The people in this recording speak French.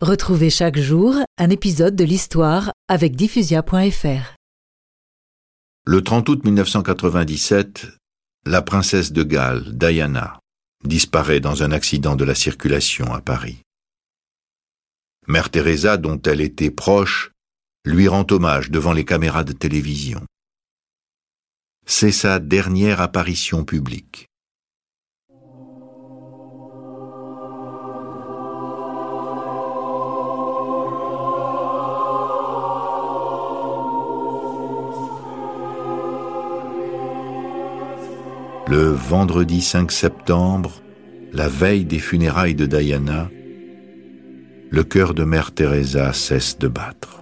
Retrouvez chaque jour un épisode de l'histoire avec diffusia.fr. Le 30 août 1997, la princesse de Galles, Diana, disparaît dans un accident de la circulation à Paris. Mère Teresa, dont elle était proche, lui rend hommage devant les caméras de télévision. C'est sa dernière apparition publique. Le vendredi 5 septembre, la veille des funérailles de Diana, le cœur de Mère Teresa cesse de battre.